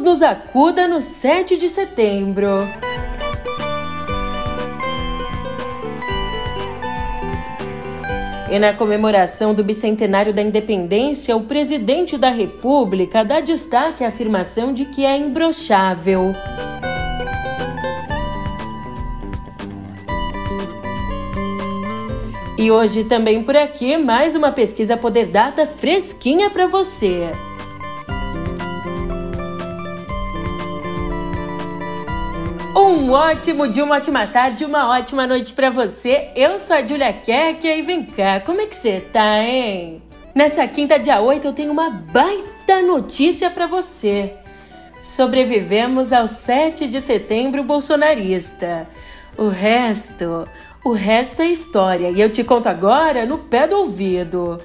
Nos acuda no 7 de setembro. E na comemoração do bicentenário da independência, o presidente da República dá destaque à afirmação de que é imbrochável. E hoje também por aqui mais uma pesquisa Poder Data fresquinha para você. Um ótimo dia, uma ótima tarde, uma ótima noite para você. Eu sou a Julia Keck e vem cá, como é que você tá, hein? Nessa quinta, dia 8, eu tenho uma baita notícia para você. Sobrevivemos ao 7 de setembro bolsonarista. O resto, o resto é história e eu te conto agora no pé do ouvido.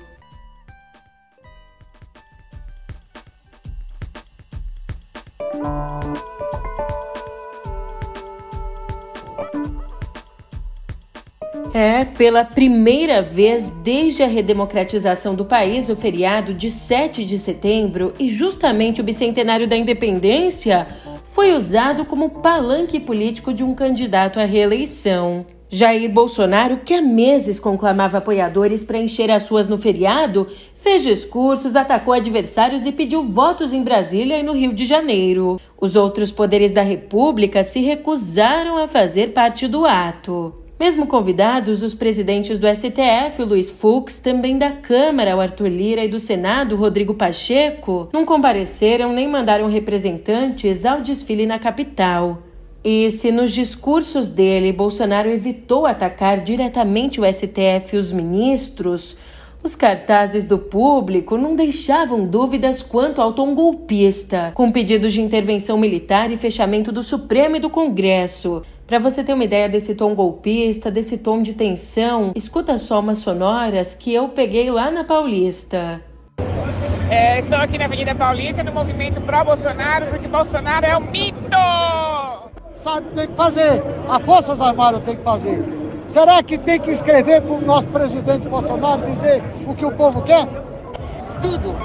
É, pela primeira vez desde a redemocratização do país, o feriado de 7 de setembro e justamente o bicentenário da independência foi usado como palanque político de um candidato à reeleição. Jair Bolsonaro, que há meses conclamava apoiadores para encher as ruas no feriado, fez discursos, atacou adversários e pediu votos em Brasília e no Rio de Janeiro. Os outros poderes da República se recusaram a fazer parte do ato. Mesmo convidados, os presidentes do STF, o Luiz Fux, também da Câmara, o Arthur Lira, e do Senado, Rodrigo Pacheco, não compareceram nem mandaram representantes ao desfile na capital. E se nos discursos dele Bolsonaro evitou atacar diretamente o STF e os ministros, os cartazes do público não deixavam dúvidas quanto ao tom golpista, com pedidos de intervenção militar e fechamento do Supremo e do Congresso, para você ter uma ideia desse tom golpista, desse tom de tensão, escuta só umas sonoras que eu peguei lá na Paulista. É, estou aqui na Avenida Paulista no movimento pró-Bolsonaro, porque Bolsonaro é um mito! Sabe, tem que fazer. As Forças Armadas tem que fazer. Será que tem que escrever para o nosso presidente Bolsonaro dizer o que o povo quer? Tudo,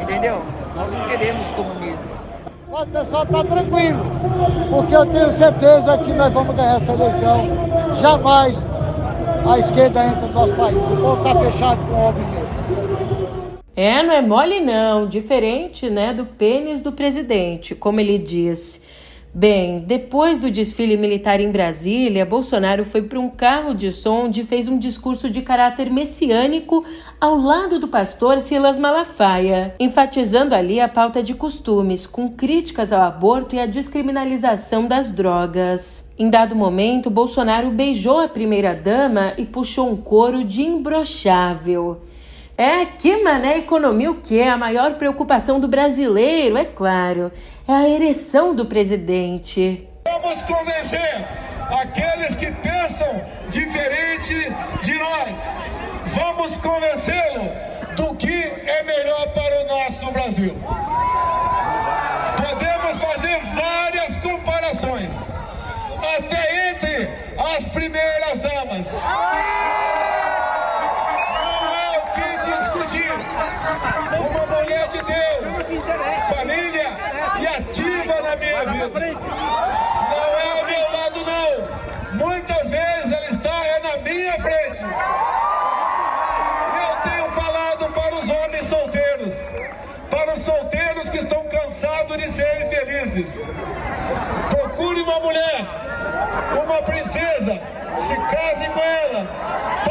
entendeu? Nós não queremos comunismo. Pode pessoal tá tranquilo, porque eu tenho certeza que nós vamos ganhar essa eleição. Jamais a esquerda entra no nosso país. O povo está fechado com o homem mesmo. É, não é mole não, diferente, né, do pênis do presidente, como ele disse. Bem, depois do desfile militar em Brasília, Bolsonaro foi para um carro de som onde fez um discurso de caráter messiânico ao lado do pastor Silas Malafaia, enfatizando ali a pauta de costumes, com críticas ao aborto e à descriminalização das drogas. Em dado momento, Bolsonaro beijou a primeira-dama e puxou um coro de imbrochável. É, que mané economia o que? A maior preocupação do brasileiro, é claro, é a ereção do presidente. Vamos convencer aqueles que pensam diferente de nós. Vamos convencê-lo do que é melhor para o nosso Brasil. Procure uma mulher, uma princesa, se case com ela,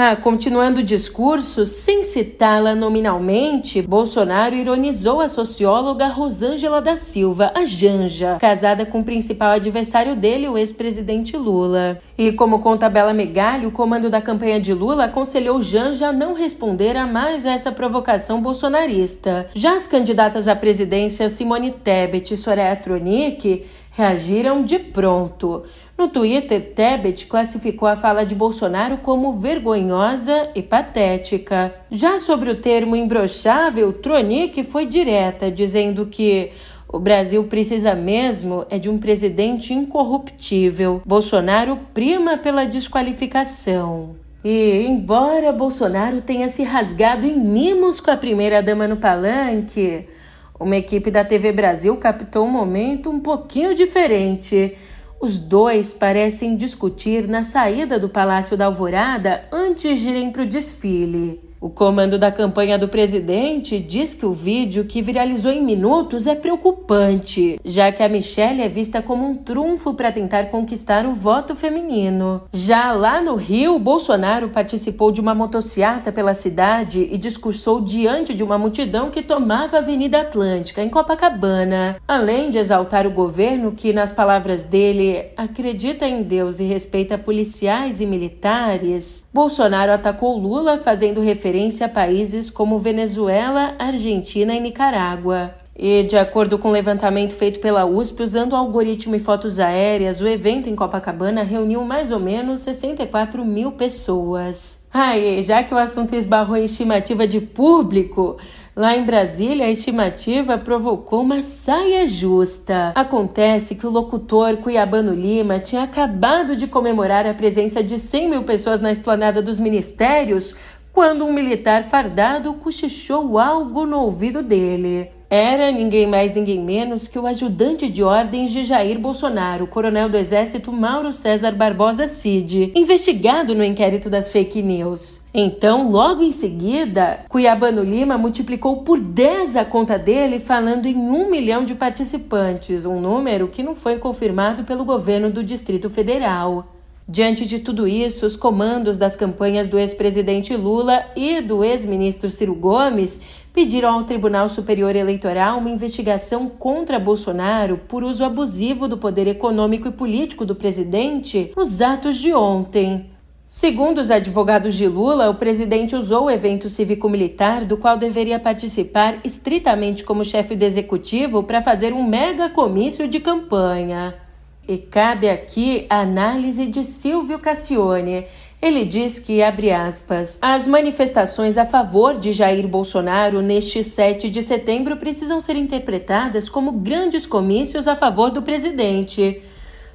Ah, continuando o discurso, sem citá-la nominalmente, Bolsonaro ironizou a socióloga Rosângela da Silva, a Janja, casada com o principal adversário dele, o ex-presidente Lula. E como conta Bela Megalho, o comando da campanha de Lula aconselhou Janja a não responder a mais essa provocação bolsonarista. Já as candidatas à presidência Simone Tebet e Soraya Tronic reagiram de pronto. No Twitter, Tebet classificou a fala de Bolsonaro como vergonhosa e patética. Já sobre o termo imbrochável, Tronic foi direta, dizendo que o Brasil precisa mesmo é de um presidente incorruptível. Bolsonaro prima pela desqualificação. E, embora Bolsonaro tenha se rasgado em mimos com a primeira-dama no palanque, uma equipe da TV Brasil captou um momento um pouquinho diferente. Os dois parecem discutir na saída do Palácio da Alvorada antes de irem para o desfile. O comando da campanha do presidente diz que o vídeo, que viralizou em minutos, é preocupante, já que a Michelle é vista como um trunfo para tentar conquistar o voto feminino. Já lá no Rio, Bolsonaro participou de uma motociata pela cidade e discursou diante de uma multidão que tomava a Avenida Atlântica, em Copacabana. Além de exaltar o governo, que, nas palavras dele, acredita em Deus e respeita policiais e militares, Bolsonaro atacou Lula, fazendo referência referência a países como Venezuela, Argentina e Nicarágua. E, de acordo com o um levantamento feito pela USP, usando algoritmo e fotos aéreas, o evento em Copacabana reuniu mais ou menos 64 mil pessoas. Ah, e já que o assunto esbarrou em estimativa de público, Lá em Brasília, a estimativa provocou uma saia justa. Acontece que o locutor Cuiabano Lima tinha acabado de comemorar a presença de 100 mil pessoas na esplanada dos ministérios quando um militar fardado cochichou algo no ouvido dele. Era ninguém mais, ninguém menos que o ajudante de ordens de Jair Bolsonaro, coronel do Exército Mauro César Barbosa Cid, investigado no inquérito das fake news. Então, logo em seguida, Cuiabano Lima multiplicou por 10 a conta dele, falando em um milhão de participantes, um número que não foi confirmado pelo governo do Distrito Federal. Diante de tudo isso, os comandos das campanhas do ex-presidente Lula e do ex-ministro Ciro Gomes pediram ao Tribunal Superior Eleitoral uma investigação contra Bolsonaro por uso abusivo do poder econômico e político do presidente nos atos de ontem. Segundo os advogados de Lula, o presidente usou o evento cívico-militar, do qual deveria participar estritamente como chefe do executivo, para fazer um mega comício de campanha. E cabe aqui a análise de Silvio Cassione. Ele diz que, abre aspas, as manifestações a favor de Jair Bolsonaro neste 7 de setembro precisam ser interpretadas como grandes comícios a favor do presidente.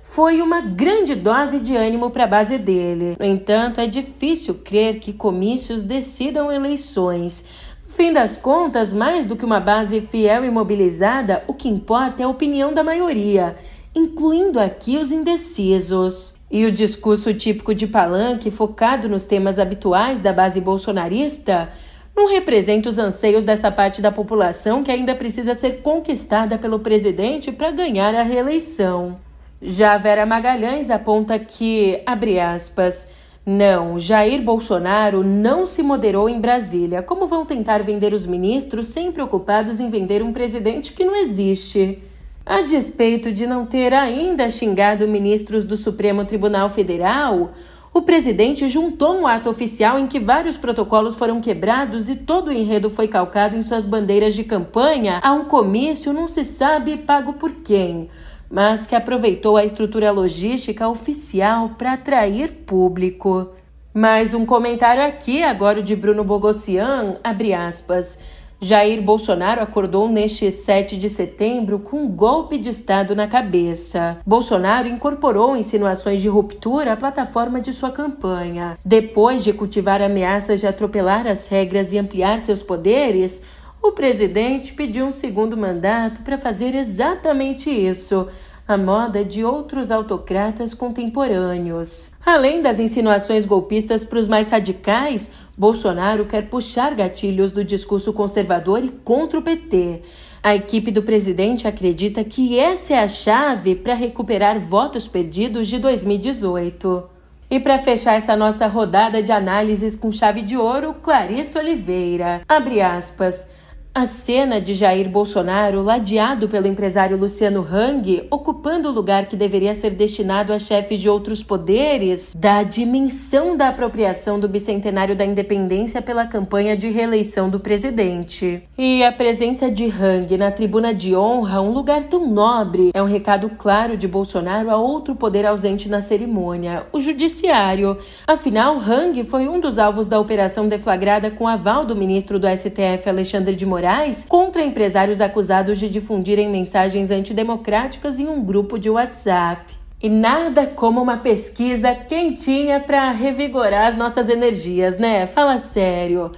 Foi uma grande dose de ânimo para a base dele. No entanto, é difícil crer que comícios decidam eleições. No fim das contas, mais do que uma base fiel e mobilizada, o que importa é a opinião da maioria incluindo aqui os indecisos. E o discurso típico de palanque, focado nos temas habituais da base bolsonarista, não representa os anseios dessa parte da população que ainda precisa ser conquistada pelo presidente para ganhar a reeleição. Já Vera Magalhães aponta que, abre aspas, não, Jair Bolsonaro não se moderou em Brasília. Como vão tentar vender os ministros sem preocupados em vender um presidente que não existe? A despeito de não ter ainda xingado ministros do Supremo Tribunal Federal, o presidente juntou um ato oficial em que vários protocolos foram quebrados e todo o enredo foi calcado em suas bandeiras de campanha a um comício não se sabe pago por quem, mas que aproveitou a estrutura logística oficial para atrair público. Mais um comentário aqui, agora de Bruno Bogossian, abre aspas. Jair Bolsonaro acordou neste 7 de setembro com um golpe de Estado na cabeça. Bolsonaro incorporou insinuações de ruptura à plataforma de sua campanha. Depois de cultivar ameaças de atropelar as regras e ampliar seus poderes, o presidente pediu um segundo mandato para fazer exatamente isso a moda de outros autocratas contemporâneos. Além das insinuações golpistas para os mais radicais, Bolsonaro quer puxar gatilhos do discurso conservador e contra o PT. A equipe do presidente acredita que essa é a chave para recuperar votos perdidos de 2018. E para fechar essa nossa rodada de análises com chave de ouro, Clarice Oliveira. Abre aspas. A cena de Jair Bolsonaro, ladeado pelo empresário Luciano Hang, ocupando o lugar que deveria ser destinado a chefes de outros poderes, dá a dimensão da apropriação do bicentenário da independência pela campanha de reeleição do presidente. E a presença de Hang na tribuna de honra, um lugar tão nobre, é um recado claro de Bolsonaro a outro poder ausente na cerimônia, o judiciário. Afinal, Hang foi um dos alvos da operação deflagrada com aval do ministro do STF, Alexandre de Moraes Moraes contra empresários acusados de difundirem mensagens antidemocráticas em um grupo de WhatsApp. E nada como uma pesquisa quentinha para revigorar as nossas energias, né? Fala sério.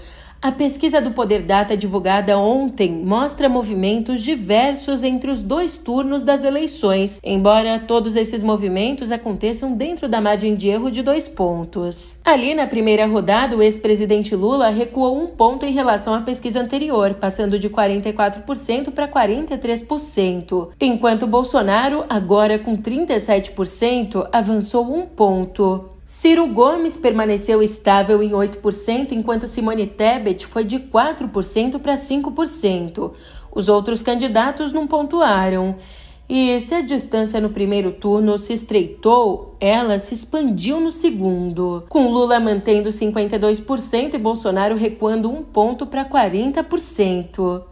A pesquisa do Poder Data divulgada ontem mostra movimentos diversos entre os dois turnos das eleições, embora todos esses movimentos aconteçam dentro da margem de erro de dois pontos. Ali na primeira rodada, o ex-presidente Lula recuou um ponto em relação à pesquisa anterior, passando de 44% para 43%, enquanto Bolsonaro, agora com 37%, avançou um ponto. Ciro Gomes permaneceu estável em 8%, enquanto Simone Tebet foi de 4% para 5%. Os outros candidatos não pontuaram. E se a distância no primeiro turno se estreitou, ela se expandiu no segundo, com Lula mantendo 52% e Bolsonaro recuando um ponto para 40%.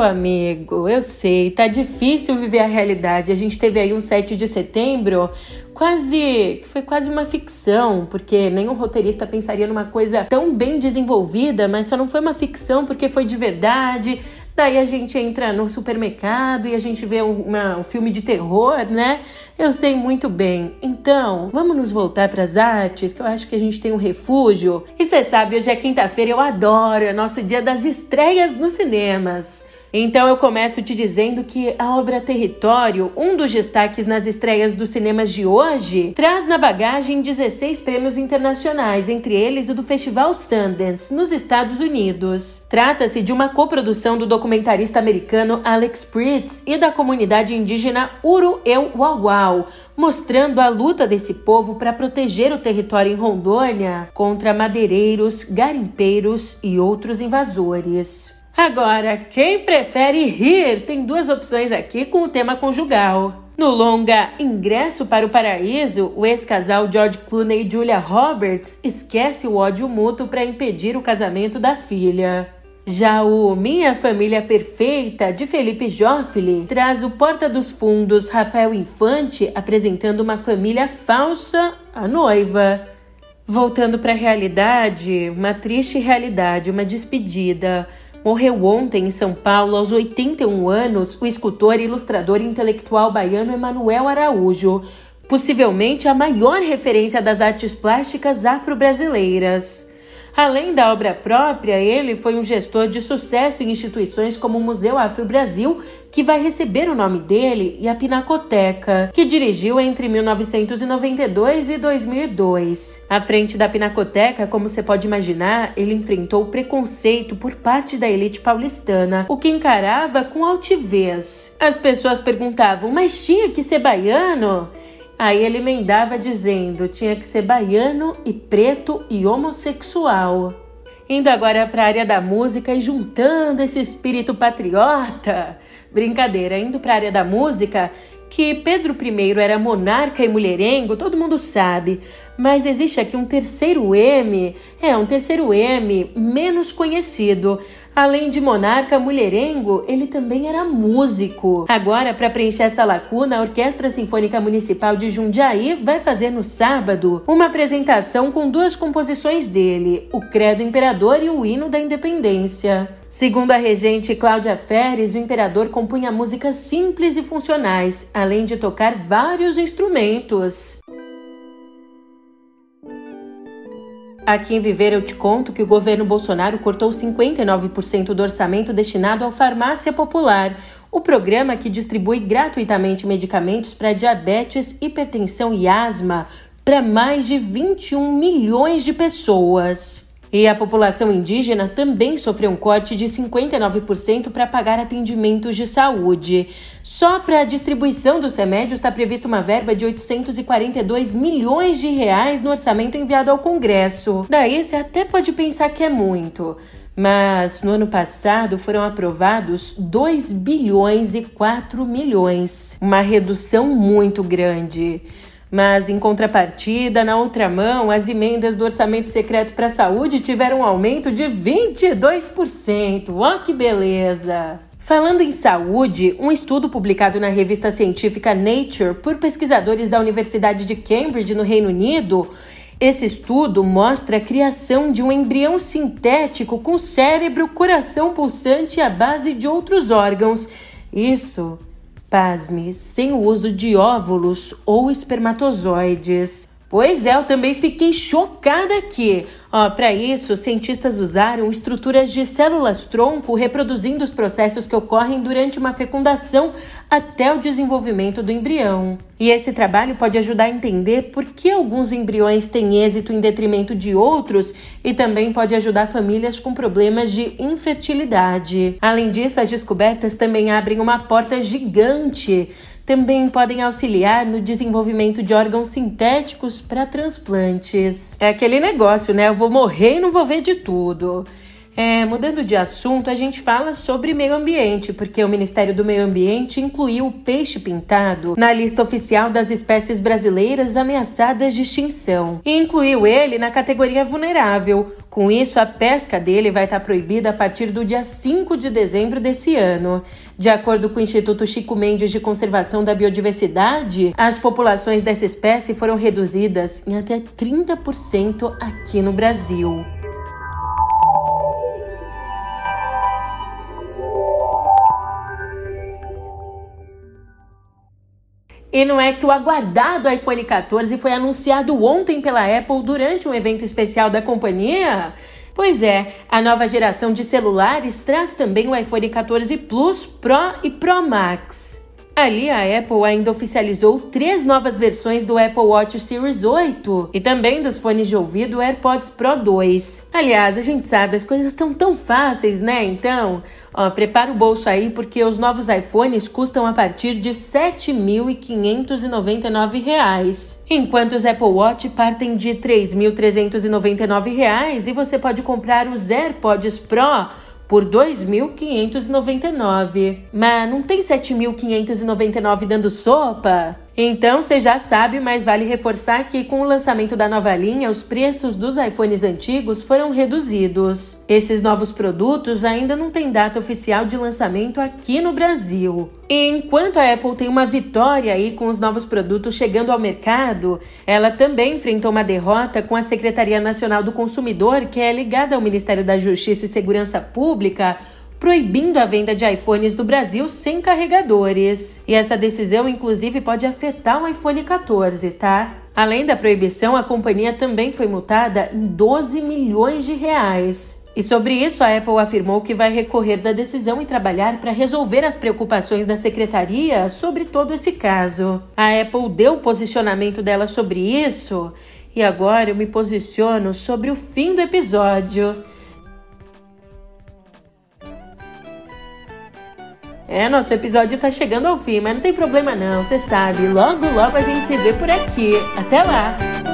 Meu amigo, eu sei, tá difícil viver a realidade. A gente teve aí um 7 de setembro quase foi quase uma ficção, porque nenhum roteirista pensaria numa coisa tão bem desenvolvida, mas só não foi uma ficção porque foi de verdade. Daí a gente entra no supermercado e a gente vê uma, um filme de terror, né? Eu sei muito bem. Então, vamos nos voltar para as artes, que eu acho que a gente tem um refúgio. E você sabe, hoje é quinta-feira, eu adoro, é nosso dia das estreias nos cinemas. Então eu começo te dizendo que a obra Território, um dos destaques nas estreias dos cinemas de hoje, traz na bagagem 16 prêmios internacionais, entre eles o do Festival Sundance, nos Estados Unidos. Trata-se de uma coprodução do documentarista americano Alex Pritz e da comunidade indígena Uru-Eu-Wawau, mostrando a luta desse povo para proteger o território em Rondônia contra madeireiros, garimpeiros e outros invasores. Agora, quem prefere rir tem duas opções aqui com o tema conjugal. No longa Ingresso para o Paraíso, o ex-casal George Clooney e Julia Roberts esquece o ódio mútuo para impedir o casamento da filha. Já o Minha Família Perfeita, de Felipe Joffre, traz o porta dos fundos Rafael Infante apresentando uma família falsa à noiva. Voltando para a realidade, uma triste realidade, uma despedida. Morreu ontem em São Paulo, aos 81 anos, o escultor e ilustrador intelectual baiano Emanuel Araújo, possivelmente a maior referência das artes plásticas afro-brasileiras. Além da obra própria, ele foi um gestor de sucesso em instituições como o Museu Afro Brasil, que vai receber o nome dele, e a Pinacoteca, que dirigiu entre 1992 e 2002. À frente da Pinacoteca, como você pode imaginar, ele enfrentou preconceito por parte da elite paulistana, o que encarava com altivez. As pessoas perguntavam: "Mas tinha que ser baiano?" Aí ele emendava dizendo: tinha que ser baiano e preto e homossexual. Indo agora para a área da música e juntando esse espírito patriota. Brincadeira, indo para a área da música, que Pedro I era monarca e mulherengo, todo mundo sabe, mas existe aqui um terceiro M, é um terceiro M menos conhecido, Além de monarca mulherengo, ele também era músico. Agora, para preencher essa lacuna, a Orquestra Sinfônica Municipal de Jundiaí vai fazer no sábado uma apresentação com duas composições dele, o Credo Imperador e o Hino da Independência. Segundo a regente Cláudia Feres, o imperador compunha músicas simples e funcionais, além de tocar vários instrumentos. Aqui em Viver eu te conto que o governo Bolsonaro cortou 59% do orçamento destinado ao Farmácia Popular, o programa que distribui gratuitamente medicamentos para diabetes, hipertensão e asma para mais de 21 milhões de pessoas. E a população indígena também sofreu um corte de 59% para pagar atendimentos de saúde. Só para a distribuição dos remédios está prevista uma verba de 842 milhões de reais no orçamento enviado ao Congresso. Daí você até pode pensar que é muito. Mas no ano passado foram aprovados 2 bilhões e 4 milhões, uma redução muito grande. Mas, em contrapartida, na outra mão, as emendas do orçamento secreto para a saúde tiveram um aumento de 22%. Ó, que beleza! Falando em saúde, um estudo publicado na revista científica Nature por pesquisadores da Universidade de Cambridge, no Reino Unido, esse estudo mostra a criação de um embrião sintético com cérebro, coração pulsante e a base de outros órgãos. Isso pasme, sem o uso de óvulos ou espermatozoides. Pois é, eu também fiquei chocada aqui. Para isso, cientistas usaram estruturas de células-tronco reproduzindo os processos que ocorrem durante uma fecundação até o desenvolvimento do embrião. E esse trabalho pode ajudar a entender por que alguns embriões têm êxito em detrimento de outros e também pode ajudar famílias com problemas de infertilidade. Além disso, as descobertas também abrem uma porta gigante também podem auxiliar no desenvolvimento de órgãos sintéticos para transplantes. É aquele negócio, né? Eu vou morrer e não vou ver de tudo. É, mudando de assunto, a gente fala sobre meio ambiente, porque o Ministério do Meio Ambiente incluiu o peixe pintado na lista oficial das espécies brasileiras ameaçadas de extinção e incluiu ele na categoria vulnerável. Com isso, a pesca dele vai estar proibida a partir do dia 5 de dezembro desse ano. De acordo com o Instituto Chico Mendes de Conservação da Biodiversidade, as populações dessa espécie foram reduzidas em até 30% aqui no Brasil. E não é que o aguardado iPhone 14 foi anunciado ontem pela Apple durante um evento especial da companhia? Pois é, a nova geração de celulares traz também o iPhone 14 Plus, Pro e Pro Max. Ali, a Apple ainda oficializou três novas versões do Apple Watch Series 8 e também dos fones de ouvido AirPods Pro 2. Aliás, a gente sabe, as coisas estão tão fáceis, né? Então, ó, prepara o bolso aí porque os novos iPhones custam a partir de R$ 7.599, enquanto os Apple Watch partem de R$ 3.399 e você pode comprar os AirPods Pro por 2.599. Mas não tem 7.599 dando sopa? Então você já sabe, mas vale reforçar que com o lançamento da nova linha, os preços dos iPhones antigos foram reduzidos. Esses novos produtos ainda não têm data oficial de lançamento aqui no Brasil. E enquanto a Apple tem uma vitória aí com os novos produtos chegando ao mercado, ela também enfrentou uma derrota com a Secretaria Nacional do Consumidor, que é ligada ao Ministério da Justiça e Segurança Pública proibindo a venda de iPhones do Brasil sem carregadores. E essa decisão, inclusive, pode afetar o iPhone 14, tá? Além da proibição, a companhia também foi multada em 12 milhões de reais. E sobre isso, a Apple afirmou que vai recorrer da decisão e trabalhar para resolver as preocupações da secretaria sobre todo esse caso. A Apple deu o posicionamento dela sobre isso e agora eu me posiciono sobre o fim do episódio. É, nosso episódio tá chegando ao fim, mas não tem problema não, você sabe. Logo, logo a gente se vê por aqui. Até lá!